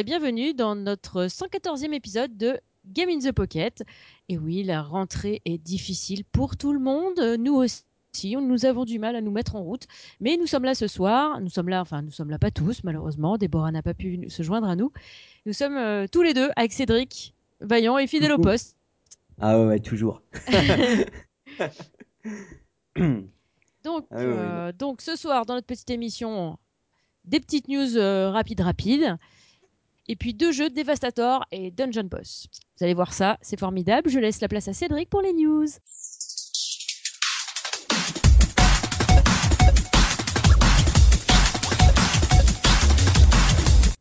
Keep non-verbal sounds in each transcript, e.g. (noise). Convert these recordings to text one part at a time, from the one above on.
et bienvenue dans notre 114e épisode de Game in the Pocket. Et oui, la rentrée est difficile pour tout le monde, nous aussi. Nous avons du mal à nous mettre en route, mais nous sommes là ce soir. Nous sommes là, enfin, nous sommes là pas tous, malheureusement. Déborah n'a pas pu se joindre à nous. Nous sommes euh, tous les deux avec Cédric, vaillant et fidèle au poste. Ah ouais, toujours. (laughs) (laughs) donc, Ah ouais, ouais, euh, donc, ce soir, dans notre petite émission, des petites news euh, rapides, rapides. Et puis deux jeux, Devastator et Dungeon Boss. Vous allez voir ça, c'est formidable. Je laisse la place à Cédric pour les news.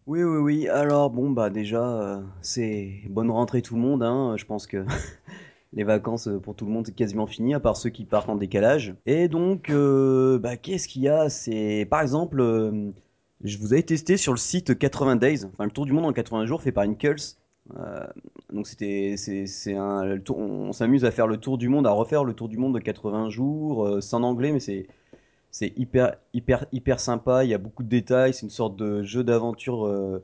Oui, oui, oui. Alors, bon, bah déjà, euh, c'est bonne rentrée tout le monde. Hein. Je pense que (laughs) les vacances euh, pour tout le monde c'est quasiment fini, à part ceux qui partent en décalage. Et donc, euh, bah, qu'est-ce qu'il y a? C'est, par exemple, je vous avais testé sur le site 80 Days, enfin le tour du monde en 80 jours fait par Impulse. Euh, donc c'était, c'est, un, on, s'amuse à faire le tour du monde, à refaire le tour du monde de 80 jours. euh, en anglais, mais c'est c'est hyper, hyper, hyper sympa. Il y a beaucoup de détails. C'est une sorte de jeu d'aventure euh,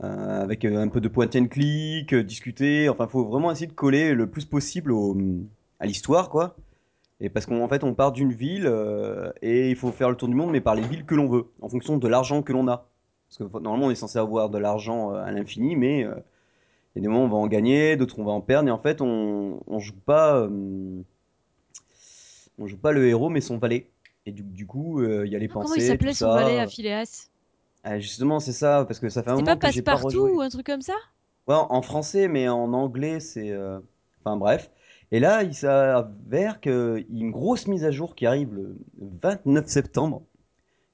avec un peu de point and click, discuter. Enfin, faut vraiment essayer de coller le plus possible au, à l'histoire, quoi. Et parce qu'en fait, on part d'une ville euh, et il faut faire le tour du monde, mais par les villes que l'on veut, en fonction de l'argent que l'on a. Parce que normalement, on est censé avoir de l'argent euh, à l'infini, mais euh, il y a des moments où on va en gagner, d'autres on va en perdre. Et en fait, on, on joue pas. euh, on joue pas le héros, mais son valet. Et du, du coup, il y a les Comment pensées, il s'appelait son valet à Phileas Ah, justement, c'est ça, parce que ça fait un moment pas que j'ai pas Passepartout rejoué. ou un truc comme ça? Ouais, en français, mais en anglais, c'est. Enfin bref. Et là, il s'avère qu'il y a une grosse mise à jour qui arrive le 29 septembre.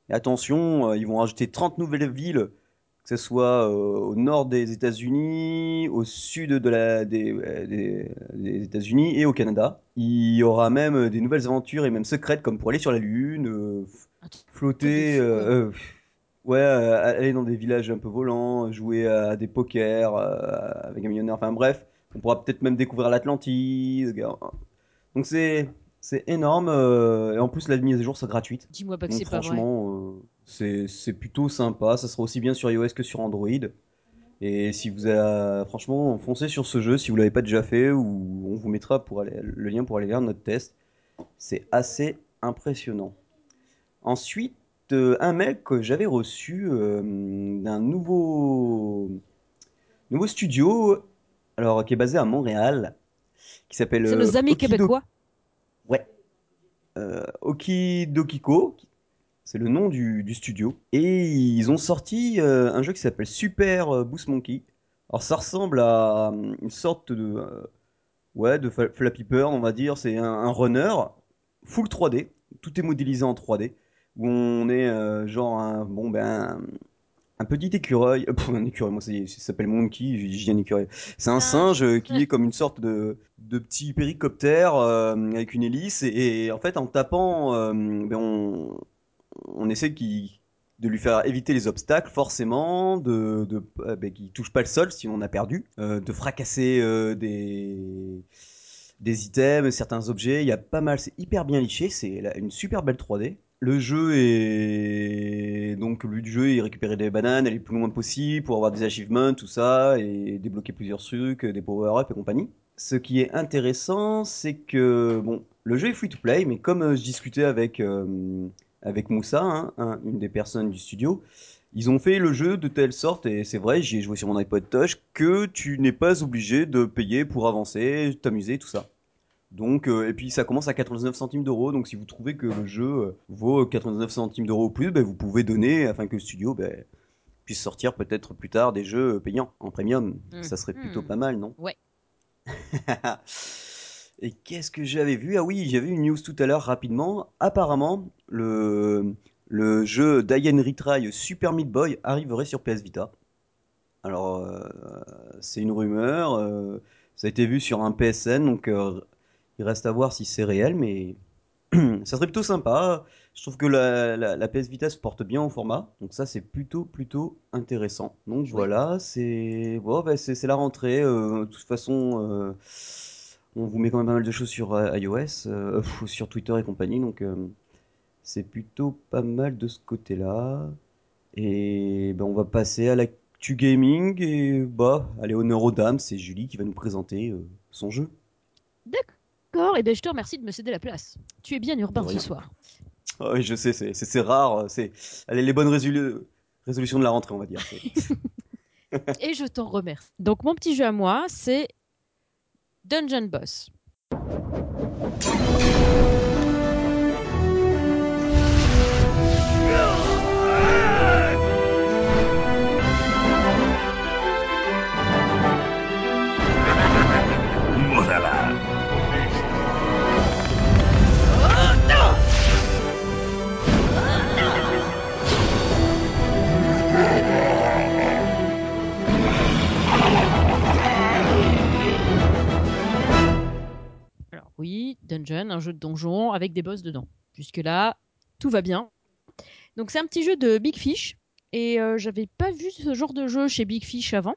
Et attention, euh, ils vont rajouter 30 nouvelles villes, que ce soit euh, au nord des États-Unis, au sud de la, des, euh, des, des États-Unis et au Canada. Il y aura même des nouvelles aventures et même secrètes, comme pour aller sur la Lune, euh, flotter, euh, euh, ouais, aller dans des villages un peu volants, jouer à des pokers avec un millionnaire. Enfin bref, on pourra peut-être même découvrir l'Atlantide. Donc c'est c'est énorme. euh, et en plus, la mise à jour sera gratuite. Dis-moi pas que c'est pas vrai. franchement, euh, c'est c'est plutôt sympa. Ça sera aussi bien sur iOS que sur Android. Et si vous avez, franchement, foncez sur ce jeu si vous l'avez pas déjà fait, ou on vous mettra pour aller, le lien pour aller faire notre test. C'est assez impressionnant. Ensuite, euh, un mail que j'avais reçu d'un nouveau nouveau studio, alors qui est basé à Montréal, qui s'appelle C'est euh, nos amis Okido- québécois. Ouais. Euh, Okidokiko, c'est le nom du, du studio. Et ils ont sorti euh, un jeu qui s'appelle Super euh, Boost Monkey. Alors ça ressemble à euh, une sorte de, euh, ouais, de Flappy Bird, on va dire. C'est un, un runner full 3D. Tout est modélisé en 3D. Où on est euh, genre un, bon, ben, un petit écureuil. euh, pff, un écureuil, moi ça s'appelle Monkey, j'ai j'ai un écureuil. C'est un Singe. singe euh, qui est comme une sorte de, de petit péricoptère euh, avec une hélice. Et, et en fait, en tapant, euh, ben, on, on essaie de lui faire éviter les obstacles, forcément, de, de ben, qu'il touche pas le sol si on a perdu, de fracasser des des items, certains objets. Il y a pas mal, c'est hyper bien liché, c'est une super belle 3D. Le jeu est donc le but du jeu est récupérer des bananes, aller le plus loin possible pour avoir des achievements, tout ça, et débloquer plusieurs trucs, des power-up et compagnie. Ce qui est intéressant, c'est que bon, le jeu est free to play, mais comme euh, je discutais avec euh, avec Moussa, hein, un- une des personnes du studio, ils ont fait le jeu de telle sorte, et c'est vrai, j'y ai joué sur mon iPod Touch, que tu n'es pas obligé de payer pour avancer, t'amuser, tout ça. Donc, euh, et puis ça commence à 99 centimes d'euros, donc si vous trouvez que le jeu euh, vaut 99 centimes d'euros ou plus, ben, vous pouvez donner afin que le studio ben, puisse sortir peut-être plus tard des jeux payants en premium. Mhm. Ça serait plutôt pas mal, non? Ouais. (laughs) Et qu'est-ce que j'avais vu? Ah oui, j'avais une news tout à l'heure rapidement. Apparemment, le, le jeu Diane Retry Super Meat Boy arriverait sur PS Vita. Alors, euh, c'est une rumeur. euh, ça a été vu sur un PSN, donc euh, il reste à voir si c'est réel, mais (clears throat) ça serait plutôt sympa. Je trouve que la, la- la PS Vita se porte bien au format, donc ça c'est plutôt plutôt intéressant. Donc voilà, c'est bon, bah, c'est la rentrée. euh, de toute façon, euh, on vous met quand même pas mal de choses sur euh, iOS, euh, sur Twitter et compagnie, donc c'est plutôt pas mal de ce côté-là. Et ben, on va passer à l'actu gaming et bah, allez, honneur aux dames, c'est Julie qui va nous présenter son jeu. D'accord, et ben je te remercie de me céder la place. Tu es bien urbain ce soir. Oh, oui, je sais, c'est rare. C'est allez, les bonnes résolutions de la rentrée, on va dire. (laughs) (laughs) et je t'en remercie. Donc mon petit jeu à moi, c'est Dungeon Boss. Dungeon, un jeu de donjon avec des boss dedans. Jusque-là, tout va bien. Donc c'est un petit jeu de Big Fish. Et euh, j'avais pas vu ce genre de jeu chez Big Fish avant.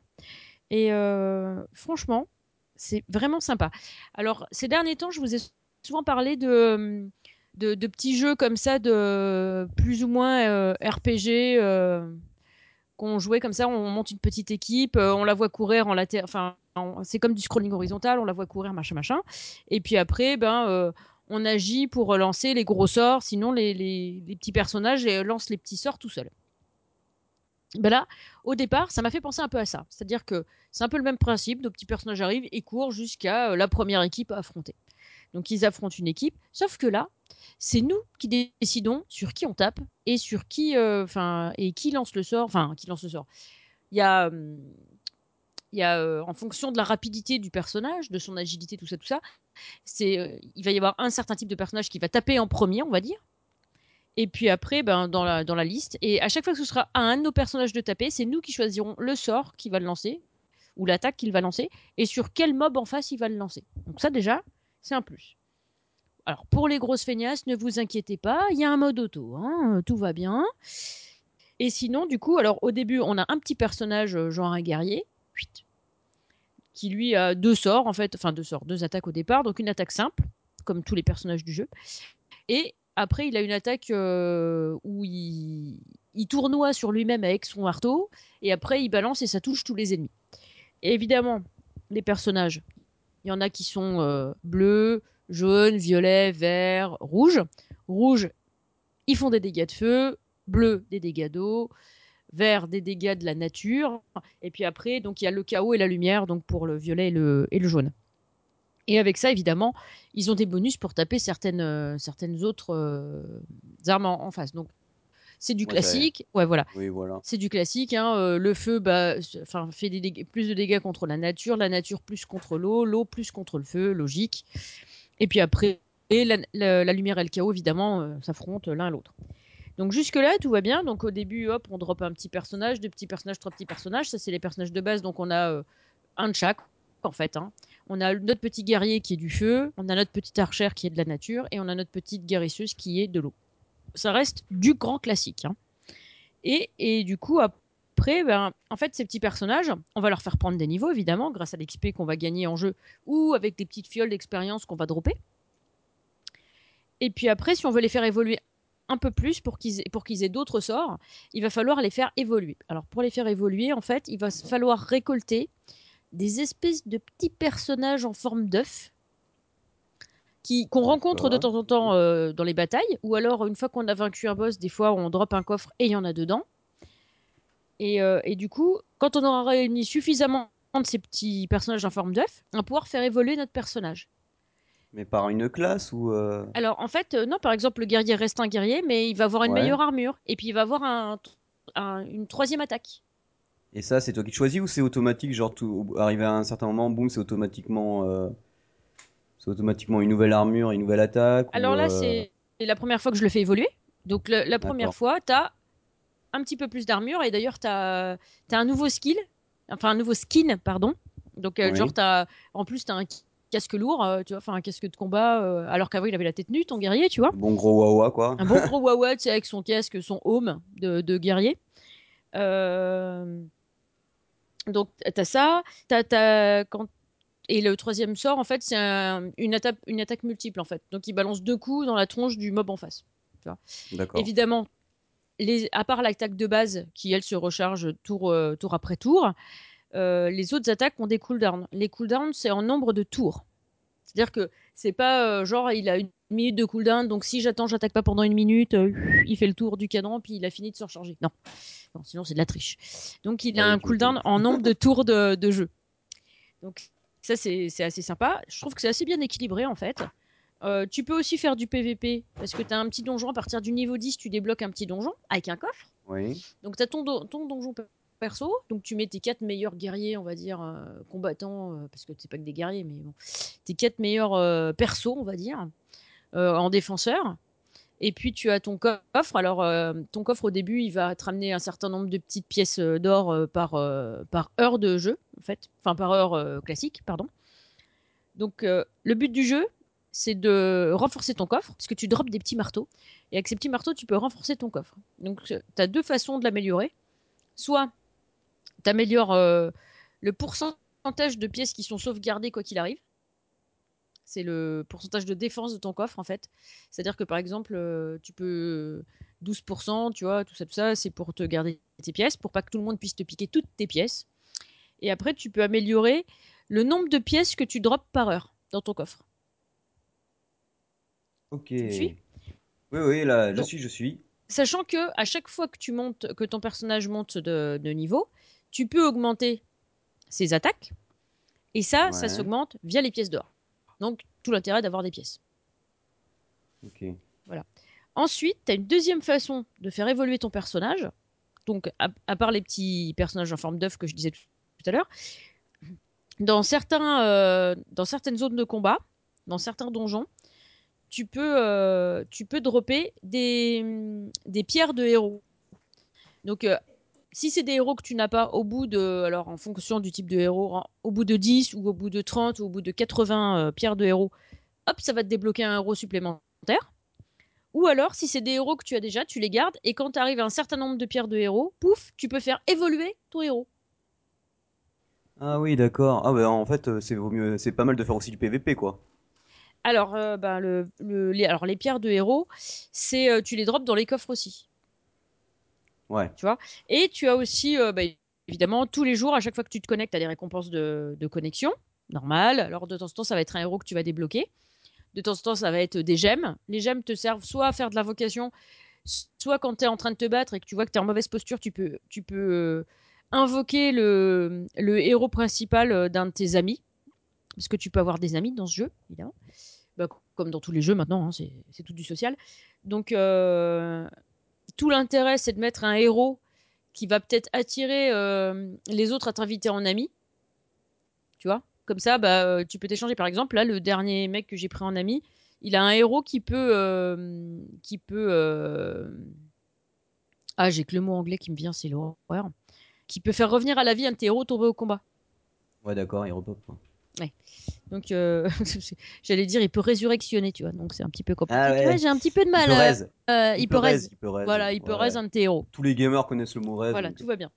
Et euh, franchement, c'est vraiment sympa. Alors, ces derniers temps, je vous ai souvent parlé de, de, petits jeux comme ça, de plus ou moins euh, RPG, qu'on jouait comme ça. On monte une petite équipe, on la voit courir en latéral. Enfin, c'est comme du scrolling horizontal, on la voit courir, machin, machin. Et puis après, ben, euh, on agit pour lancer les gros sorts, sinon les, petits personnages lancent les petits sorts tout seuls. Ben là, au départ, ça m'a fait penser un peu à ça. C'est-à-dire que c'est un peu le même principe, nos petits personnages arrivent et courent jusqu'à euh, la première équipe à affronter. Donc ils affrontent une équipe, sauf que là, c'est nous qui décidons sur qui on tape et sur qui, euh, enfin, et qui lance le sort, enfin, qui lance le sort. Il y a, il y a, euh, en fonction de la rapidité du personnage, de son agilité, tout ça, tout ça, c'est, euh, il va y avoir un certain type de personnage qui va taper en premier, on va dire. Et puis après, ben, dans, la, dans la liste. Et à chaque fois que ce sera à un de nos personnages de taper, c'est nous qui choisirons le sort qui va le lancer, ou l'attaque qu'il va lancer, et sur quel mob en face il va le lancer. Donc ça déjà, c'est un plus. Alors pour les grosses feignasses, ne vous inquiétez pas, il y a un mode auto, hein, tout va bien. Et sinon, du coup, alors au début, on a un petit personnage, euh, genre un guerrier, qui lui a deux sorts en fait, enfin deux sorts, deux attaques au départ, donc une attaque simple, comme tous les personnages du jeu, et après il a une attaque euh, où il, tournoie sur lui-même avec son marteau, et après il balance et ça touche tous les ennemis. Évidemment, les personnages, il y en a qui sont euh, bleus, jaunes, violets, verts, rouges. Rouge, ils font des dégâts de feu, bleu, des dégâts d'eau, vers des dégâts de la nature. Et puis après, donc il y a le chaos et la lumière, donc pour le violet et le, et le jaune. Et avec ça, évidemment, ils ont des bonus pour taper certaines, euh, certaines autres euh, armes en, face. Donc c'est du classique. Ouais, voilà. Oui, voilà. C'est du classique. Hein, euh, le feu bah, fait des plus de dégâts contre la nature, la nature plus contre l'eau, l'eau plus contre le feu, logique. Et puis après, et la, la lumière et le chaos, évidemment, s'affrontent l'un à l'autre. Donc jusque-là, tout va bien. Donc au début, hop, on drop un petit personnage, deux petits personnages, trois petits personnages. Ça, c'est les personnages de base. Donc on a euh, un de chaque, en fait. Hein. On a notre petit guerrier qui est du feu, on a notre petite archère qui est de la nature, et on a notre petite guérisseuse qui est de l'eau. Ça reste du grand classique. Hein. Et, et, du coup, après, ben, en fait, ces petits personnages, on va leur faire prendre des niveaux, évidemment, grâce à l'XP qu'on va gagner en jeu, ou avec des petites fioles d'expérience qu'on va dropper. Et puis après, si on veut les faire évoluer un peu plus pour qu'ils pour qu'ils aient d'autres sorts, il va falloir les faire évoluer. Alors pour les faire évoluer, en fait, il va falloir récolter des espèces de petits personnages en forme d'œuf qui qu'on rencontre de temps en temps euh, dans les batailles, ou alors une fois qu'on a vaincu un boss, des fois on drop un coffre et il y en a dedans. Et, euh, et du coup, quand on aura réuni suffisamment de ces petits personnages en forme d'œuf, on va pouvoir faire évoluer notre personnage. Mais par une classe ou euh, Alors en fait, euh, non, par exemple, le guerrier reste un guerrier, mais il va avoir une meilleure armure. Et puis il va avoir un, une troisième attaque. Et ça, c'est toi qui choisis ou c'est automatique Genre, tout, arrivé à un certain moment, boum, c'est automatiquement, euh, c'est automatiquement une nouvelle armure, une nouvelle attaque Alors là, c'est la première fois que je le fais évoluer. Donc la, première fois, tu as un petit peu plus d'armure et d'ailleurs, tu as, un nouveau skill, enfin un nouveau skin, pardon. Donc, genre, as, en plus, tu as un casque lourd, euh, tu vois, enfin un casque de combat, euh, alors qu'avant il avait la tête nue, ton guerrier, tu vois. Bon gros wawa quoi. Un bon (laughs) gros wawa, tu sais, avec son casque, son home de, guerrier. Euh, donc t'as ça, t'as, quand et le troisième sort, en fait, c'est une, attaque, une attaque multiple, en fait. Donc, il balance deux coups dans la tronche du mob en face. Tu vois. Évidemment, les, à part l'attaque de base qui elle se recharge tour, tour après tour, les autres attaques ont des cooldowns. Les cooldowns c'est en nombre de tours. C'est-à-dire que c'est pas euh, genre il a une minute de cooldown, donc si j'attends, j'attaque pas pendant une minute, euh, il fait le tour du cadran, puis il a fini de se recharger. Non, non sinon c'est de la triche. Donc il a Ouais, un cooldown en nombre de (laughs) tours de, de jeu. Donc ça c'est assez sympa. Je trouve que c'est assez bien équilibré en fait. Euh, tu peux aussi faire du PVP parce que tu as un petit donjon. À partir du niveau 10, tu débloques un petit donjon avec un coffre. Oui. Donc tu as ton, do- ton donjon perso. Donc tu mets tes quatre meilleurs guerriers, on va dire, euh, combattants, euh, parce que c'est pas que des guerriers, mais bon. Tes quatre meilleurs euh, on va dire, euh, en défenseur. Et puis tu as ton coffre. Alors ton coffre au début, il va te ramener un certain nombre de petites pièces d'or par, par heure de jeu, en fait. Enfin par heure classique, pardon. Donc le but du jeu, c'est de renforcer ton coffre, parce que tu drops des petits marteaux. Et avec ces petits marteaux, tu peux renforcer ton coffre. Donc tu as deux façons de l'améliorer. Soit tu améliores le pourcentage de pièces qui sont sauvegardées quoi qu'il arrive. C'est le pourcentage de défense de ton coffre en fait. C'est-à-dire que par exemple, euh, tu peux 12%, tu vois, tout ça, tout ça, c'est pour te garder tes pièces, pour pas que tout le monde puisse te piquer toutes tes pièces. Et après, tu peux améliorer le nombre de pièces que tu drops par heure dans ton coffre. Ok. me suis? Oui, oui, là, je suis, je suis. Sachant que à chaque fois que tu montes, que ton personnage monte de, de niveau, tu peux augmenter ses attaques. Et ça, ça s'augmente via les pièces d'or. Donc, tout l'intérêt d'avoir des pièces. Ok. Ensuite, tu as une deuxième façon de faire évoluer ton personnage. Donc, à, à part les petits personnages en forme d'œuf que je disais tout, tout à l'heure, dans, certains, euh, dans certaines zones de combat, dans certains donjons, tu peux, euh, tu peux dropper des, des pierres de héros. Donc, euh, si c'est des héros que tu n'as pas au bout de, alors en fonction du type de héros, au bout de 10 ou au bout de 30 ou au bout de 80 euh, pierres de héros, hop, ça va te débloquer un héros supplémentaire. Ou alors, si c'est des héros que tu as déjà, tu les gardes et quand tu arrives à un certain nombre de pierres de héros, pouf, tu peux faire évoluer ton héros. Ah oui, d'accord. Ah bah en fait, euh, c'est vaut mieux, c'est pas mal de faire aussi du PVP quoi. Alors, euh, ben, le, le- les, alors les pierres de héros, c'est euh, tu les drops dans les coffres aussi. Ouais. Et tu as aussi, euh, bah, évidemment, tous les jours, à chaque fois que tu te connectes, tu as des récompenses de, connexion. Normal. Alors, de temps en temps, ça va être un héros que tu vas débloquer. De temps en temps, ça va être des gemmes. Les gemmes te servent soit à faire de l'invocation, soit quand tu es en train de te battre et que tu vois que tu es en mauvaise posture, tu peux, tu peux euh, invoquer le, héros principal euh, d'un de tes amis. Parce que tu peux avoir des amis dans ce jeu, évidemment. Bah, comme dans tous les jeux maintenant, hein, c'est tout du social. Donc, tout l'intérêt, c'est de mettre un héros qui va peut-être attirer euh, les autres à t'inviter en ami. Tu vois? Comme ça, bah, euh, tu peux t'échanger. Par exemple, là, le dernier mec que j'ai pris en ami, il a un héros qui peut. euh, qui peut Ah, j'ai que le mot anglais qui me vient, c'est l'horreur. Qui peut faire revenir à la vie un de héros tombé au combat. Ouais, d'accord, il repop. Donc, euh, (laughs) j'allais dire, il peut résurrectionner, tu vois. Donc, c'est un petit peu compliqué. Ah ouais. J'ai un petit peu de mal. euh, euh, il, peut raise. Il peut raise. Voilà, il peut raise un de tes héros. Tous les gamers connaissent le mot raise. Voilà, donc- tout va bien.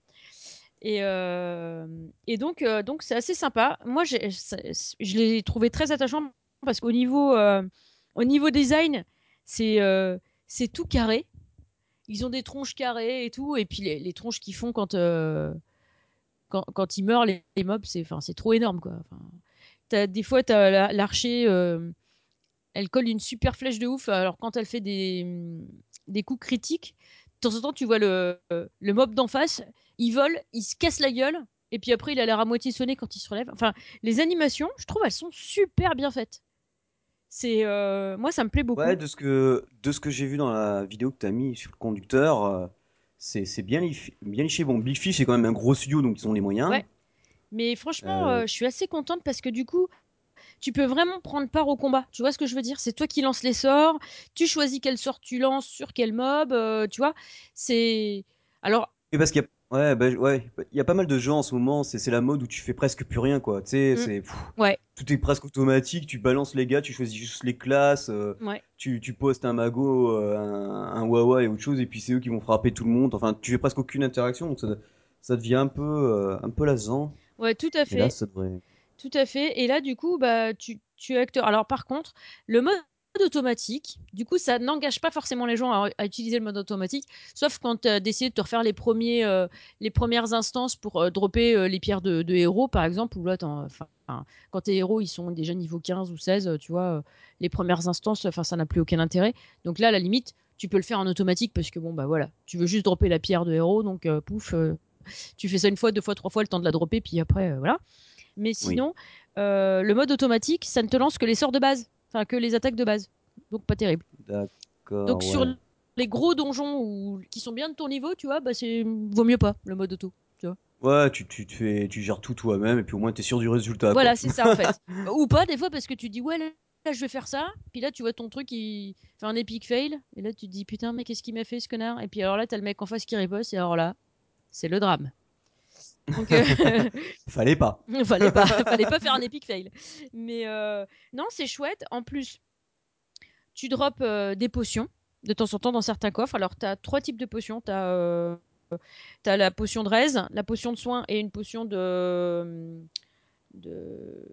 Et, euh, et donc, euh, donc c'est assez sympa. Moi, je l'ai trouvé très attachant parce qu'au niveau, euh, au niveau design, c'est euh, c'est tout carré. Ils ont des tronches carrées et tout, et puis les, les tronches qu'ils font quand, euh, quand, quand ils meurent, les, mobs, c'est c'est trop énorme. Quoi. T'as- des fois, tu as l'archer, euh, elle colle une super flèche de ouf, alors quand elle fait des, des coups critiques, de temps en temps, tu vois le, le mob d'en face, il vole, il se casse la gueule, et puis après, il a l'air à moitié sonné quand il se relève. Enfin, les animations, je trouve, elles sont super bien faites. C'est euh, moi, ça me plaît beaucoup. Ouais, de ce que, de ce que j'ai vu dans la vidéo que tu as mis sur le conducteur, euh, c'est c'est bien, lifi- bien liché. Bon, Big Fish, c'est quand même un gros studio, donc ils ont les moyens. Ouais. Mais franchement, Euh, euh, je suis assez contente parce que du coup, tu peux vraiment prendre part au combat. Tu vois ce que je veux dire? C'est toi qui lances les sorts, tu choisis quel sort tu lances sur quel mob, euh, tu vois? C'est alors Et parce qu'il y a, ouais, bah, ouais, il y a pas mal de jeux en ce moment, c'est c'est la mode où tu fais presque plus rien, quoi. Tu sais, Mm. c'est, pff, Ouais. tout est presque automatique, tu balances les gars, tu choisis juste les classes, euh, ouais. tu, tu postes un mago, euh, un, un wawa et autre chose, et puis c'est eux qui vont frapper tout le monde. Enfin, tu fais presque aucune interaction, donc ça, ça devient un peu, euh, un peu lassant. Ouais, tout à Et là, fait. ça devrait. Tout à fait. Et là, du coup, bah, tu, tu es acteur. Alors, par contre, le mode automatique. Du coup, ça n'engage pas forcément les gens à, utiliser le mode automatique, sauf quand tu as décidé de te refaire les, premiers, euh, les premières instances pour euh, dropper euh, les pierres de, héros, par exemple, ou là, quand tes héros ils sont déjà niveau 15 ou 16, tu vois, les premières instances, ça n'a plus aucun intérêt. Donc là, à la limite, tu peux le faire en automatique parce que bon, bah voilà, tu veux juste dropper la pierre de héros, donc pouf, tu fais ça une fois, deux fois, trois fois, le temps de la dropper, puis après, voilà. Mais sinon, le mode automatique, ça ne te lance que les sorts de base. Enfin, que les attaques de base. Donc pas terrible. D'accord. Donc sur les gros donjons ou qui sont bien de ton niveau, tu vois, bah c'est vaut mieux pas le mode auto. Tu vois. Ouais, tu, tu, fais, tu gères tout toi-même et puis au moins tu es sûr du résultat. Voilà, c'est ça en fait. (laughs) ou pas des fois parce que tu dis ouais là, je vais faire ça, puis là tu vois ton truc qui fait un epic fail et là tu te dis putain mais qu'est-ce qu'il m'a fait ce connard? Et puis alors là t'as le mec en face qui riposte et alors là c'est le drame. Donc, euh, (laughs) fallait pas. (laughs) fallait pas. (laughs) fallait pas faire un epic fail. Mais euh, non, c'est chouette. En plus, tu drops euh, des potions de temps en temps dans certains coffres. Alors, tu as trois types de potions. Tu as, la potion de raise, la potion de soin et une potion de. de...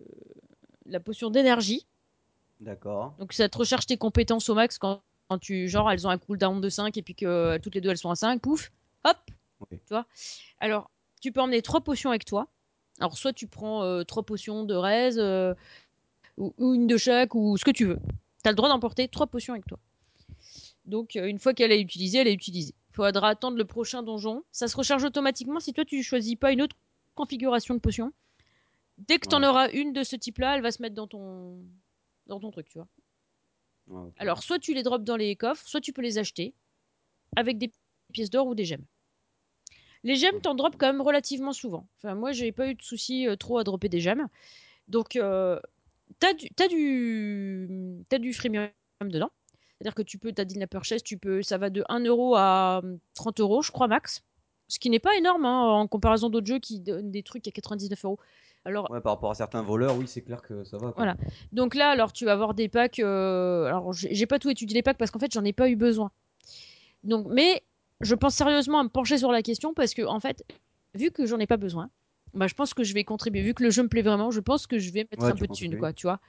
La potion d'énergie. D'accord. Donc, ça te recharge tes compétences au max quand, quand, tu. Genre, elles ont un cooldown de 5 et puis que toutes les deux elles sont à 5. Pouf Hop Tu vois Alors, tu peux emmener trois potions avec toi. Alors, soit tu prends euh, trois potions de raise, euh, ou, une de chaque, ou ce que tu veux. Tu as le droit d'emporter trois potions avec toi. Donc, euh, une fois qu'elle est utilisée, elle est utilisée. Il faudra attendre le prochain donjon. Ça se recharge automatiquement si toi, tu choisis pas une autre configuration de potion. Dès que tu en auras une de ce type-là, elle va se mettre dans ton, dans ton truc, tu vois. Alors, soit tu les drops dans les coffres, soit tu peux les acheter avec des pièces d'or ou des gemmes. Les gemmes, t'en drops quand même relativement souvent. Enfin, moi, j'ai pas eu de soucis euh, trop à dropper des gemmes. Donc, euh, t'as du, as du, as du freemium dedans. C'est-à-dire que tu peux, t'as dit la purchase, tu peux, ça va de 1 euro à 30 euros, je crois, max. Ce qui n'est pas énorme hein, en comparaison d'autres jeux qui donnent des trucs à 99 euros. Alors, ouais, par rapport à certains voleurs, oui, c'est clair que ça va. Voilà. Donc là, alors tu vas avoir des packs. Euh, alors, j'ai pas tout étudié les packs parce qu'en fait, j'en ai pas eu besoin. Donc, mais je pense sérieusement à me pencher sur la question parce que, en fait, vu que j'en ai pas besoin, bah, je pense que je vais contribuer. Vu que le jeu me plaît vraiment, je pense que je vais mettre un peu de thune, quoi, tu vois.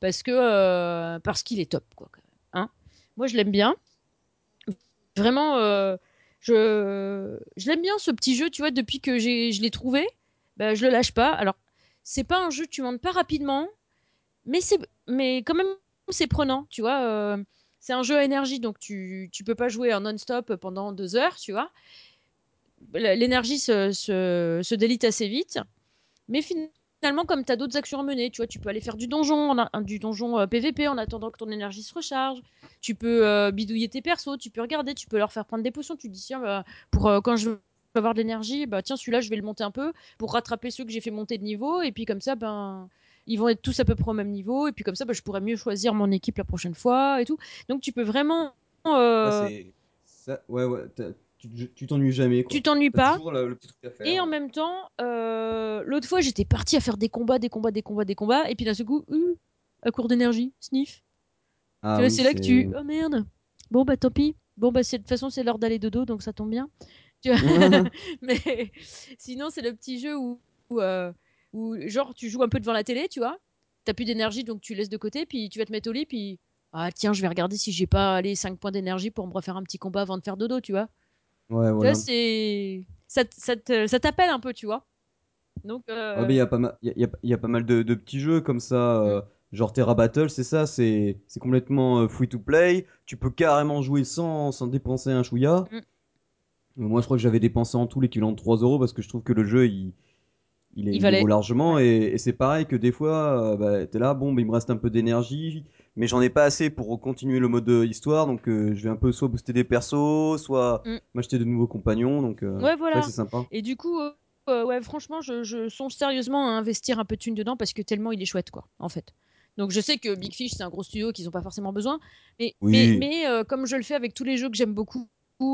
Parce que, euh, parce qu'il est top, quoi, Hein Moi, je l'aime bien. Vraiment, euh, je, je l'aime bien ce petit jeu, tu vois, depuis que je l'ai trouvé. Bah, je le lâche pas. Alors, c'est pas un jeu, tu montes pas rapidement, mais c'est, mais quand même, c'est prenant, tu vois. Euh, c'est un jeu à énergie, donc tu, tu peux pas jouer en non-stop pendant deux heures, tu vois. L'énergie se, délite assez vite. Mais finalement, comme tu as d'autres actions à mener, tu vois, tu peux aller faire du donjon, du donjon PVP euh, en attendant que ton énergie se recharge. Tu peux euh, bidouiller tes persos, tu peux regarder, tu peux leur faire prendre des potions. Tu dis, tiens, bah, pour euh, quand je veux avoir de l'énergie, bah tiens, celui-là, je vais le monter un peu pour rattraper ceux que j'ai fait monter de niveau. Et puis comme ça, ben ils vont être tous à peu près au même niveau et puis comme ça bah, je pourrais mieux choisir mon équipe la prochaine fois et tout. Donc tu peux vraiment euh... ouais, ouais, tu t'ennuies jamais tu t'ennuies pas. et en même temps euh, l'autre fois j'étais parti à faire des combats des combats des combats des combats et puis d'un seul coup euh, à court d'énergie sniff. Ah, c'est là que tu oh merde. Bon bah tant pis. Bon bah de toute façon c'est l'heure d'aller dodo donc ça tombe bien (laughs) mais sinon c'est le petit jeu où, où euh, ou genre tu joues un peu devant la télé, tu vois, t'as plus d'énergie donc tu laisses de côté, puis tu vas te mettre au lit, puis ah tiens, je vais regarder si j'ai pas allé 5 points d'énergie pour me refaire un petit combat avant de faire dodo, tu vois. Ouais, voilà. c'est ça, ça, t'appelle un peu, tu vois. Donc. Euh... il y a pas mal, il y, a, pas mal de, petits jeux comme ça. Euh, mm. Genre Terra Battle, c'est ça, c'est complètement euh, free to play. Tu peux carrément jouer sans, sans dépenser un chouïa. Mm. Moi, je crois que j'avais dépensé en tout l'équivalent de 3 euros parce que je trouve que le jeu, il, il, est, il, largement et, c'est pareil que des fois euh, bah, t'es là bon bah, il me reste un peu d'énergie mais j'en ai pas assez pour continuer le mode histoire donc euh, je vais un peu soit booster des persos soit mm. m'acheter de nouveaux compagnons donc euh, ouais voilà. c'est sympa. Et du coup ouais franchement je, je, songe sérieusement à investir un peu de thunes dedans parce que tellement il est chouette quoi en fait. Donc je sais que Big Fish c'est un gros studio qu'ils ont pas forcément besoin mais mais, mais comme je le fais avec tous les jeux que j'aime beaucoup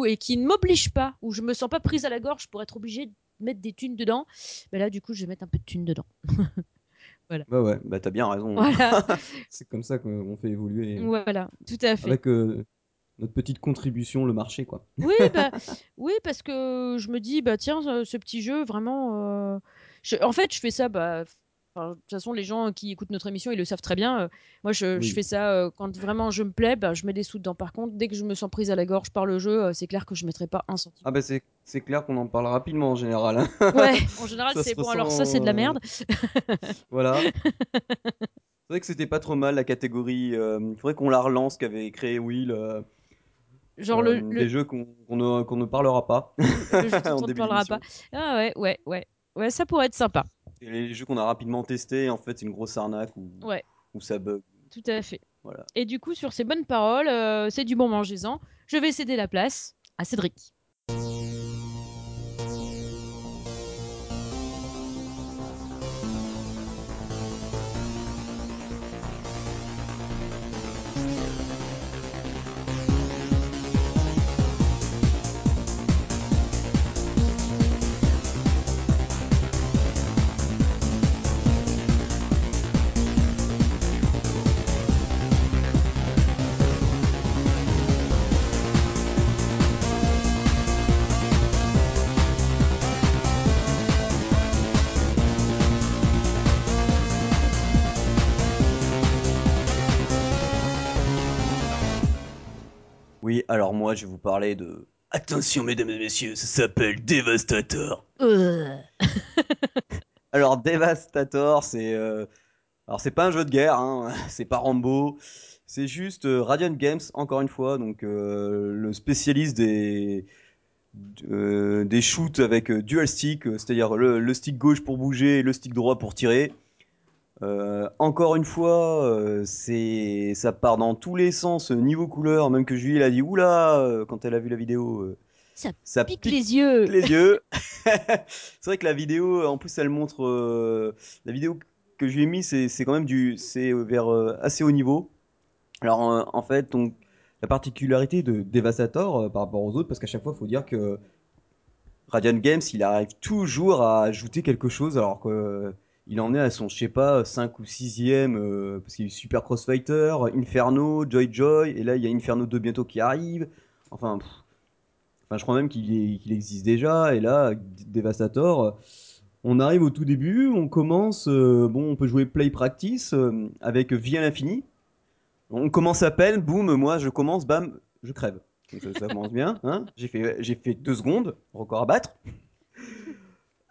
et qui ne m'obligent pas ou je me sens pas prise à la gorge pour être obligée mettre des thunes dedans. Mais là, du coup, je vais mettre un peu de thunes dedans. (laughs) voilà. Bah ouais, bah t'as bien raison. (laughs) c'est comme ça qu'on fait évoluer. Voilà, tout à fait. Avec euh, notre petite contribution, le marché, quoi. oui, (laughs) bah, oui, parce que je me dis, bah tiens, ce petit jeu, vraiment. Euh, en fait, je fais ça, bah Enfin, de toute façon, les gens qui écoutent notre émission, ils le savent très bien. Euh, moi, je, Oui. je fais ça euh, quand vraiment je me plais, bah, je mets des sous dedans. Par contre, dès que je me sens prise à la gorge par le jeu, euh, c'est clair que je mettrai pas un centime. Ah bah c'est clair qu'on en parle rapidement en général. hein. (laughs) Ouais, en général, c'est bon. Alors ça, c'est de la merde. (laughs) Voilà. C'est vrai que c'était pas trop mal la catégorie. Il faudrait qu'on la relance qu'avait créé Will. Genre le, le, Des jeux qu'on qu'on ne, ne parlera pas. le jeu dont (laughs) on ne parlera pas. Ah ouais, ouais, ouais. Ouais, ça pourrait être sympa. Et les jeux qu'on a rapidement testés, en fait, c'est une grosse arnaque ou, Ouais. ou ça bug. Tout à fait. Voilà. Et du coup, sur ces bonnes paroles, euh, c'est du bon mangez-en. Je vais céder la place à Cédric. Alors moi, je vais vous parler de. Attention, mesdames et messieurs, ça s'appelle Devastator. (laughs) Alors, Devastator, c'est. euh, Alors, c'est pas un jeu de guerre, hein, (laughs) c'est pas Rambo. C'est juste euh, Radiant Games, encore une fois, donc euh, le spécialiste des. des shoots avec dual stick, c'est-à-dire le, le stick gauche pour bouger et le stick droit pour tirer. Euh, encore une fois, euh, c'est ça part dans tous les sens, euh, niveau couleur, même que Julie elle a dit oula euh, quand elle a vu la vidéo, euh, Ça ça Pique les yeux. les (laughs) yeux. (laughs) c'est vrai que la vidéo, en plus, elle montre euh, la vidéo que je lui ai mis, c'est c'est quand même du, c'est vers euh, assez haut niveau. Alors euh, en fait, donc la particularité de Devastator euh, par rapport aux autres, parce qu'à chaque fois, il faut dire que Radiant Games, il arrive toujours à ajouter quelque chose, alors que il en est à son, je sais pas, 5 ou 6ème, euh, parce qu'il y a Super Crossfighter, Inferno, Joy Joy, et là il y a Inferno 2 bientôt qui arrive. Enfin, enfin je crois même qu'il existe déjà, et là, Devastator, on arrive au tout début, on commence, euh, bon, on peut jouer Play Practice euh, avec vie à l'infini. On commence à peine, boum, moi je commence, bam, je crève. Ça, commence bien, hein j'ai fait, fait deux secondes, record à battre.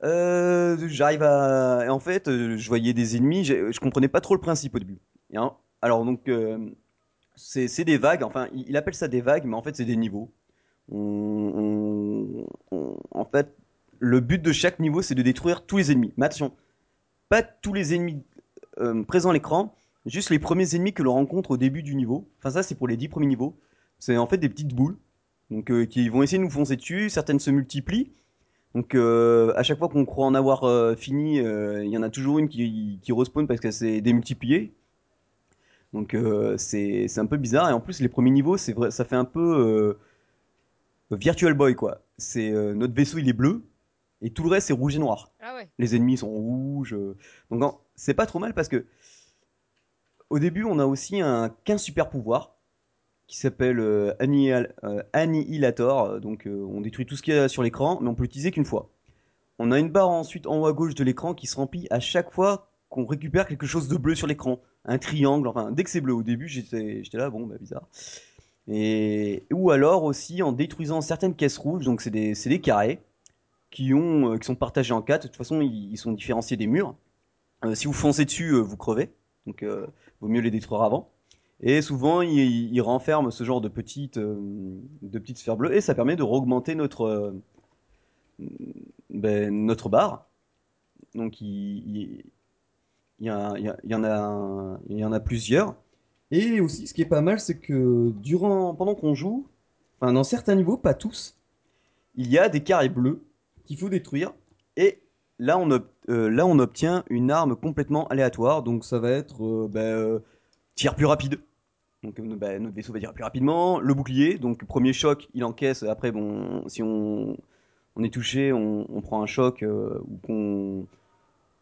Euh, J'arrive à. En fait, euh, je voyais des ennemis, je comprenais pas trop le principe au début. Hein, alors, donc, euh, c'est des vagues, enfin, il, appelle ça des vagues, mais en fait, c'est des niveaux. En fait, le but de chaque niveau, c'est de détruire tous les ennemis. Mais attention, pas tous les ennemis présents à l'écran, juste les premiers ennemis que l'on rencontre au début du niveau. Enfin, ça, c'est pour les 10 premiers niveaux. C'est en fait des petites boules donc, qui vont essayer de nous foncer dessus. Certaines se multiplient. Donc euh, à chaque fois qu'on croit en avoir euh, fini, euh, il y en a toujours une qui, qui respawn parce qu'elle s'est démultipliée. Donc c'est un peu bizarre. Et en plus les premiers niveaux, c'est vrai, ça fait un peu Virtual Boy quoi. C'est notre vaisseau il est bleu et tout le reste c'est rouge et noir. Ah ouais. Les ennemis sont rouges. Donc c'est pas trop mal parce que au début on a aussi un 15 super pouvoir qui s'appelle euh, euh, Annihilator. Donc euh, on détruit tout ce qu'il y a sur l'écran, mais on peut l'utiliser qu'une fois. On a une barre ensuite en haut à gauche de l'écran qui se remplit à chaque fois qu'on récupère quelque chose de bleu sur l'écran. Un triangle, enfin dès que c'est bleu. Au début j'étais là, bon bah bizarre. Et, ou alors aussi en détruisant certaines caisses rouges, donc c'est des, des carrés qui, ont, qui sont partagés en quatre. De toute façon, ils, ils sont différenciés des murs. Si vous foncez dessus, vous crevez. Donc, vaut mieux les détruire avant. Et souvent, ils renferment ce genre de petites, euh, de petites sphères bleues et ça permet de augmenter notre, euh, ben, notre barre. Donc, il, il- il y, a- il y il en a, il y en a plusieurs. Et aussi, ce qui est pas mal, c'est que durant, pendant qu'on joue, enfin dans certains niveaux, pas tous, il y a des carrés bleus qu'il faut détruire. Et là on, euh, obtient une arme complètement aléatoire. Donc ça va être euh, euh, tir plus rapide. Donc euh, bah, notre vaisseau va tirer plus rapidement. Le bouclier, donc premier choc, il encaisse. Après, bon, si on, on est touché, on, on prend un choc euh, ou qu'on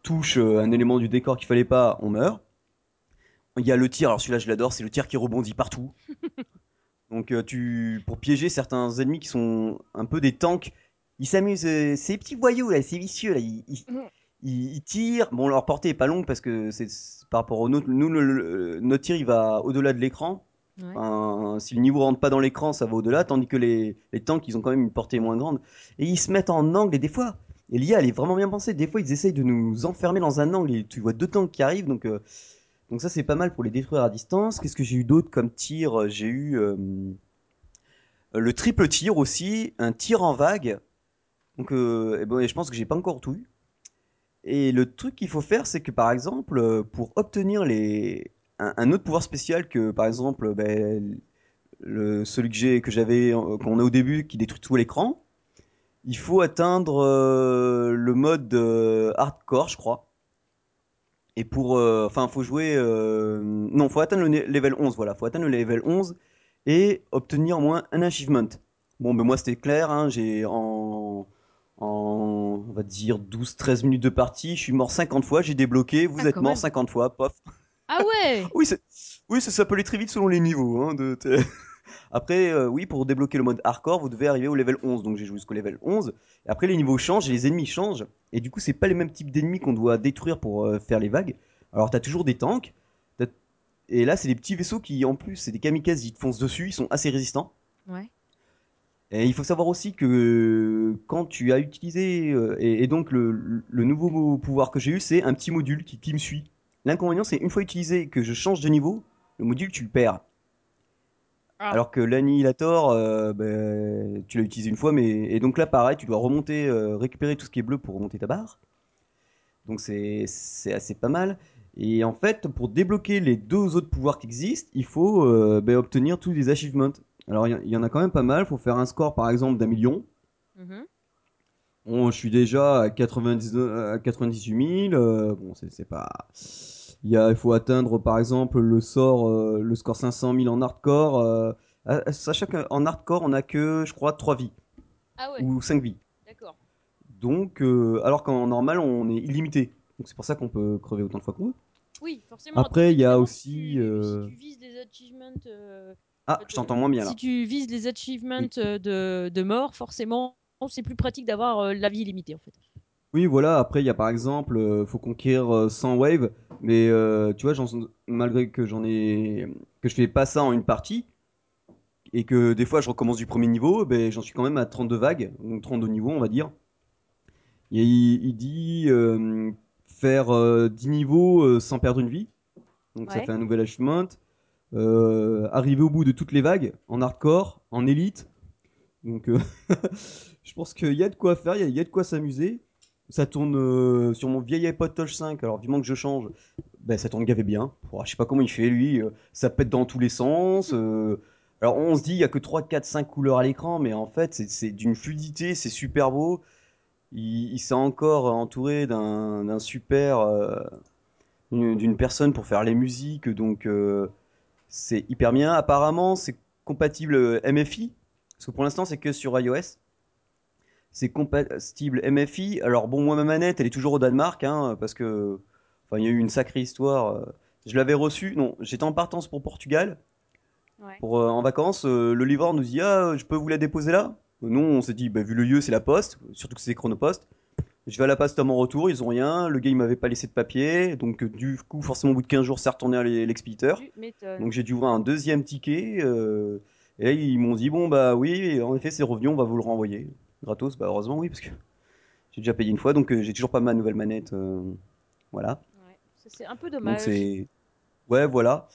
touche euh, un élément du décor qu'il fallait pas, on meurt. Il y a le tir, alors celui-là je l'adore, c'est le tir qui rebondit partout. (laughs) Donc euh, tu pour piéger certains ennemis qui sont un peu des tanks, ils s'amusent, euh, ces petits voyous là, ces vicieux là, ils, ils- tirent. Bon, leur portée est pas longue parce que c'est par rapport au nôtre. Nous, le- le- notre tir, il va au-delà de l'écran. Ouais. Si le niveau rentre pas dans l'écran, ça va au-delà, tandis que les, les tanks, ils ont quand même une portée moins grande. Et ils se mettent en angle, et des fois, et l'IA, elle est vraiment bien pensée. Des fois, ils essayent de nous enfermer dans un angle, et tu vois deux tanks qui arrivent, donc, euh, donc ça, c'est pas mal pour les détruire à distance. Qu'est-ce que j'ai eu d'autre comme tir? J'ai eu euh, le triple tir aussi, un tir en vague. Donc, euh, et bon, je pense que j'ai pas encore tout eu. Et le truc qu'il faut faire, c'est que par exemple, euh, pour obtenir les... un, autre pouvoir spécial que par exemple ben, le, celui que j'avais euh, qu'on a au début qui détruit tout l'écran, il faut atteindre euh, le mode hardcore, je crois. Et pour euh, enfin faut jouer non, faut atteindre le level 11 voilà, faut atteindre le level 11 et obtenir au moins un achievement. Bon, ben moi c'était clair, hein, j'ai en en, on va dire 12-13 minutes de partie, je suis mort 50 fois, j'ai débloqué, vous Ah, êtes mort même. 50 fois, pof. Ah ouais (laughs) Oui, oui, ça, aller très vite selon les niveaux. Hein, de- (laughs) Après, euh, oui, pour débloquer le mode hardcore, vous devez arriver au level 11. Donc j'ai joué jusqu'au level 11. Et après, les niveaux changent et les ennemis changent. Et du coup, c'est pas les mêmes types d'ennemis qu'on doit détruire pour euh, faire les vagues. Alors, t'as toujours des tanks. Et là, c'est des petits vaisseaux qui, en plus, c'est des kamikazes, ils te foncent dessus, ils sont assez résistants. Ouais. Et il faut savoir aussi que quand tu as utilisé, euh, et, et donc le, le nouveau pouvoir que j'ai eu, c'est un petit module qui, qui me suit. L'inconvénient, c'est une fois utilisé que je change de niveau, le module, tu le perds. Ah. Alors que l'annihilator, euh, ben, tu l'as utilisé une fois, mais et donc là, pareil, tu dois remonter, euh, récupérer tout ce qui est bleu pour remonter ta barre. Donc c'est c'est assez pas mal. Et en fait, pour débloquer les deux autres pouvoirs qui existent, il faut euh, ben, obtenir tous les achievements. Alors il y, en- il y en a quand même pas mal. Il faut faire un score par exemple d'un million. Mhm. Bon, je suis déjà à 99 à 98 000. euh, bon, c'est pas. Il faut atteindre par exemple le sort, euh, le score 500 000 en hardcore. euh, à- à- sachant qu'en hardcore, on a que, je crois, 3 vies Ah ouais, ou 5 vies. d'accord. Donc, euh, alors qu'en normal, on est illimité. Donc c'est pour ça qu'on peut crever autant de fois qu'on veut. Oui, forcément. Après, il y a aussi, Si tu, euh, si tu vises les achievements. Euh, Ah, je t'entends moins bien là. Si tu vises les achievements Oui. euh, de, de mort, forcément, c'est plus pratique d'avoir euh, la vie illimitée en fait. Oui, voilà. Après, il y a par exemple, euh, faut conquérir euh, 100 waves, mais euh, tu vois, malgré que j'en ai, que je fais pas ça en une partie, et que des fois je recommence du premier niveau, ben j'en suis quand même à 32 vagues, donc 32 niveaux, on va dire. Et il, il dit euh, faire euh, 10 niveaux euh, sans perdre une vie, donc ça fait un nouvel achievement. Euh, arriver au bout de toutes les vagues, en hardcore, en élite. Donc, euh, (laughs) je pense qu'il y a de quoi faire, il y y, a de quoi s'amuser. Ça tourne euh, sur mon vieil iPod Touch 5, alors vivement que je change, ben, ça tourne gavé bien. Pouah, je sais pas comment il fait lui, ça pète dans tous les sens. alors on se dit il y a que 3, 4, 5 couleurs à l'écran, mais en fait c'est- d'une fluidité, c'est super beau. Il, s'est encore entouré d'un super, d'une personne pour faire les musiques, donc c'est hyper bien. Apparemment c'est compatible euh, MFI, parce que pour l'instant c'est que sur iOS c'est compatible MFI. Alors bon, moi ma manette, elle est toujours au Danemark, hein, parce que enfin il y a eu une sacrée histoire. euh. Je l'avais reçue, non, j'étais en partance pour Portugal, Ouais. pour euh, en vacances. euh, le livreur nous dit ah, je peux vous la déposer là? Non, on s'est dit bah, vu le lieu, c'est la poste, surtout que c'est Chronopost. Je vais à la poste à mon retour, ils ont rien. Le gars il m'avait pas laissé de papier, donc euh, du coup forcément au bout de 15 jours, c'est retourné à l'expéditeur. Donc j'ai dû ouvrir un deuxième ticket. euh, et là, ils m'ont dit bon bah oui, en effet c'est revenu, on va vous le renvoyer. Gratos, bah heureusement oui parce que j'ai déjà payé une fois, donc euh, j'ai toujours pas ma nouvelle manette. euh, voilà. Ouais. Ça, C'est un peu dommage. ouais voilà.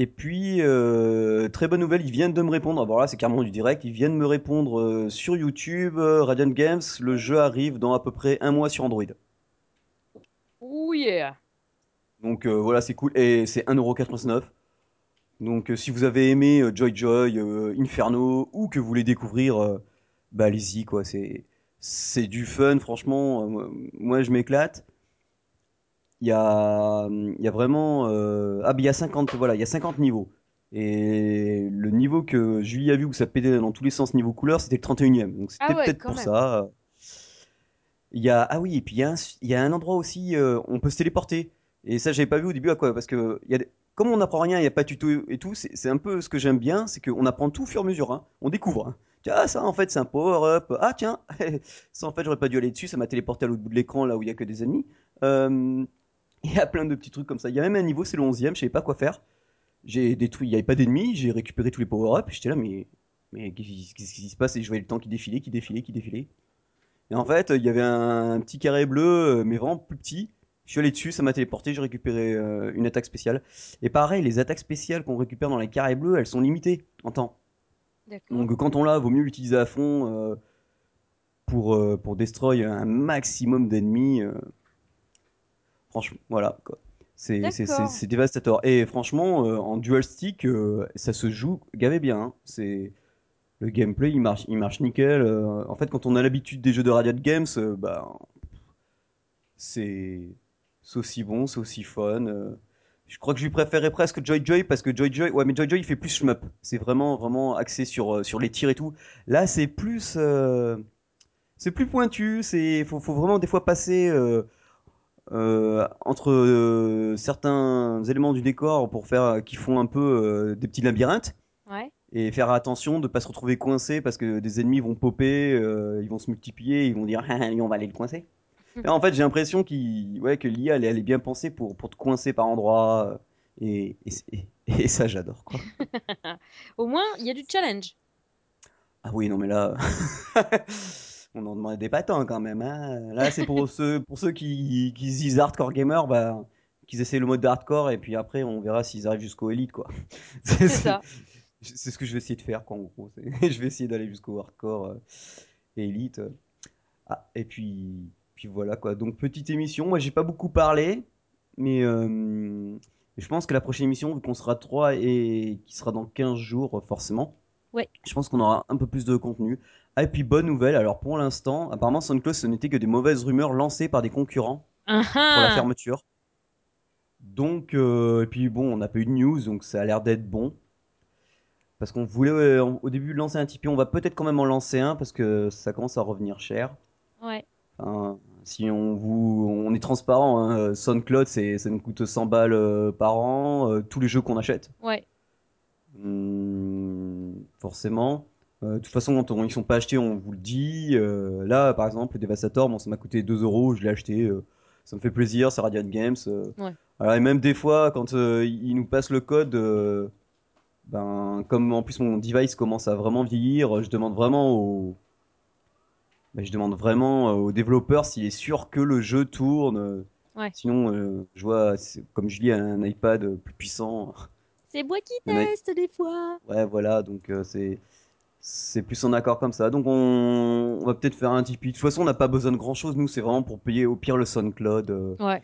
Et puis euh, très bonne nouvelle, ils viennent de me répondre. Alors là c'est carrément du direct, ils viennent me répondre euh, sur YouTube, euh, Radiant Games. Le jeu arrive dans à peu près un mois sur Android. Oh yeah Donc voilà, c'est cool. Et c'est 1,99€. Donc si vous avez aimé Joy Joy, Inferno, ou que vous voulez découvrir, bah allez-y quoi. C'est c'est du fun, franchement. Moi je m'éclate. Il y a, il y a vraiment. euh, Ah, mais il y a 50, voilà, il y a 50 niveaux. Et le niveau que Julie a vu où ça pétait dans tous les sens niveau couleur, c'était le 31ème. Donc c'était Ah ouais, peut-être quand pour même. ça. Il y a, ah oui, et puis il y a un, il y a un endroit aussi, euh, on peut se téléporter. Et ça, j'avais pas vu au début à quoi, parce que il y a des- comme on n'apprend rien, il n'y a pas de tuto et tout, c'est c'est un peu ce que j'aime bien, c'est qu'on apprend tout au fur et à mesure, hein. on découvre. hein. Ah, ça, en fait, c'est un power-up. Ah, tiens, (laughs) ça, en fait, j'aurais pas dû aller dessus. Ça m'a téléporté à l'autre bout de l'écran, là où il y a que des ennemis. Euh, (laughs) Il y a plein de petits trucs comme ça. Il y a même un niveau, c'est le 11 e je savais pas quoi faire. J'ai détruit, il y avait pas d'ennemis, j'ai récupéré tous les power-ups. J'étais là, mais, mais qu'est-ce qui se passe? Et je voyais le temps qui défilait, qui défilait, qui défilait. Et en fait, il y avait un, petit carré bleu, euh, mais vraiment plus petit. Je suis allé dessus, ça m'a téléporté, j'ai récupéré euh, une attaque spéciale. Et pareil, les attaques spéciales qu'on récupère dans les carrés bleus, elles sont limitées en temps. Donc quand on l'a, vaut mieux l'utiliser à fond euh, pour, euh, pour destroy un maximum d'ennemis. Franchement, voilà. quoi. C'est c'est- D'accord. c'est- c'est dévastateur. Et franchement, euh, en dual stick, euh, ça se joue gavé bien. hein. C'est le gameplay, il marche, il marche nickel. euh. en fait, quand on a l'habitude des jeux de Riot Games, euh, bah, c'est c'est aussi bon, c'est aussi fun. euh. Je crois que je lui préférais presque Joy Joy parce que Joy Joy, ouais, mais Joy Joy il fait plus shmup. C'est vraiment vraiment axé sur euh, sur les tirs et tout. Là, c'est plus euh, c'est plus pointu. C'est faut faut vraiment des fois passer euh, entre euh, certains éléments du décor pour faire qui font un peu euh, des petits labyrinthes Ouais. et faire attention de pas se retrouver coincé parce que des ennemis vont popper, euh, ils vont se multiplier, ils vont dire (laughs) on va aller le coincer. (laughs) En fait, j'ai l'impression qu'il, ouais, que l'IA elle, elle est bien pensée pour, pour te coincer par endroits euh, et, et, et- (laughs) et ça j'adore. Au moins, il y a du challenge. Ah oui non mais là, on en demande des patins quand même. hein. Là c'est pour (laughs) ceux pour ceux qui, qui se disent hardcore gamer, bah qu'ils essaient le mode hardcore et puis après on verra s'ils arrivent jusqu'au élite quoi. (laughs) C'est ça. C'est ce que je vais essayer de faire, quoi, en gros. (laughs) Je vais essayer d'aller jusqu'au hardcore euh, et élite. Ah, et puis, puis voilà, quoi. Donc, petite émission. Moi, j'ai pas beaucoup parlé, mais euh, je pense que la prochaine émission, vu qu'on sera 3 et qui sera dans 15 jours, euh, forcément, Ouais. je pense qu'on aura un peu plus de contenu. Ah, et puis, bonne nouvelle. Alors, pour l'instant, apparemment, SoundCloud, ce n'était que des mauvaises rumeurs lancées par des concurrents pour la fermeture. Donc, euh, et puis bon, on n'a pas eu de news, donc ça a l'air d'être bon. Parce qu'on voulait euh, au début lancer un Tipeee, on va peut-être quand même en lancer un parce que ça commence à revenir cher. Ouais. Enfin, si on vous, on est transparent, hein, SoundCloud, c'est, ça nous coûte 100 balles euh, par an, euh, tous les jeux qu'on achète. Ouais. Hum, forcément. Euh, de toute façon, quand on- ils sont pas achetés, on vous le dit. Euh, là, par exemple, le Devastator, bon, ça m'a coûté 2 euros, je l'ai acheté. euh, ça me fait plaisir, c'est Radiant Games. Ouais. Alors, et même des fois, quand ils nous passent le code, ben, comme en plus mon device commence à vraiment vieillir, je demande vraiment au, ben, je demande vraiment aux développeurs s'il est sûr que le jeu tourne. Ouais. Sinon, euh, je vois, comme je lis un iPad plus puissant. C'est moi qui teste des fois. Ouais, voilà, donc euh, c'est c'est plus en accord comme ça. Donc on, on va peut-être faire un Tipeee. De toute façon, on n'a pas besoin de grand-chose. Nous, c'est vraiment pour payer au pire le SoundCloud. euh, Ouais.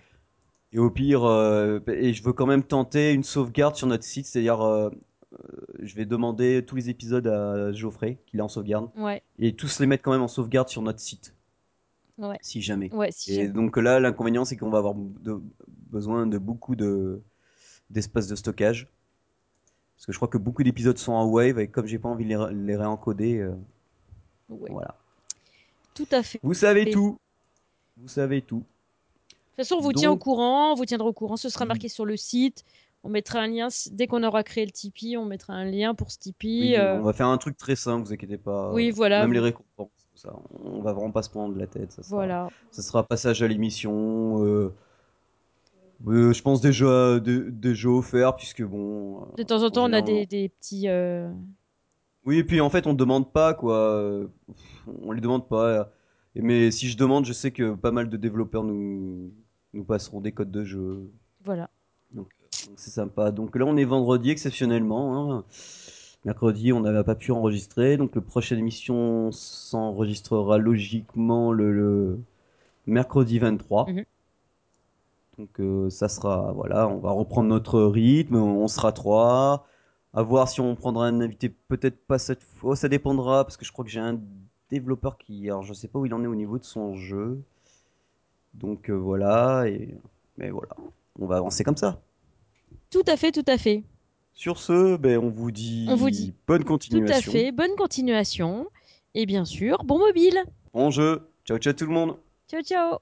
et au pire, euh, et je veux quand même tenter une sauvegarde sur notre site. C'est-à-dire, euh, euh, je vais demander tous les épisodes à Geoffrey, qu'il est en sauvegarde. Ouais. Et tous les mettre quand même en sauvegarde sur notre site. Ouais. Si jamais. Ouais. Si Et j'aime. donc là, l'inconvénient, c'est qu'on va avoir de- besoin de beaucoup de d'espace de stockage. Parce que je crois que beaucoup d'épisodes sont en Wave, et comme j'ai pas envie de les, ré- les réencoder, euh, Ouais. voilà. Tout à fait. Vous savez Et- tout. Vous savez tout. De toute façon, on vous tient au courant, on vous tiendra au courant, ce sera Mm. marqué sur le site. On mettra un lien, dès qu'on aura créé le Tipeee, on mettra un lien pour ce Tipeee. Oui, euh, On va faire un truc très simple, vous inquiétez pas. Oui, voilà, Même les récompenses, tout ça. On va vraiment pas se prendre la tête. Ça sera, Voilà. ça sera passage à l'émission. euh, euh, je pense déjà des, des jeux offerts, puisque bon. euh, De temps en temps, on a des, des petits. euh, Oui, et puis en fait, on demande pas, quoi. On les demande pas. Mais si je demande, je sais que pas mal de développeurs nous, nous passeront des codes de jeu. Voilà. Donc c'est sympa. Donc là, on est vendredi exceptionnellement. hein. Mercredi, on n'avait pas pu enregistrer. Donc, la prochaine émission s'enregistrera logiquement le, le mercredi 23. Mhm. Donc, euh, ça sera, voilà, on va reprendre notre rythme. On, sera trois. À voir si on prendra un invité, peut-être pas cette fois. Ça dépendra, parce que je crois que j'ai un développeur qui, alors je sais pas où il en est au niveau de son jeu. Donc, euh, voilà. Et, mais voilà, on va avancer comme ça. Tout à fait, tout à fait. Sur ce, ben, on vous dit, On vous dit bonne Tout continuation. à fait. Bonne continuation. Et bien sûr, bon mobile. Bon jeu. Ciao, ciao tout le monde. Ciao, ciao.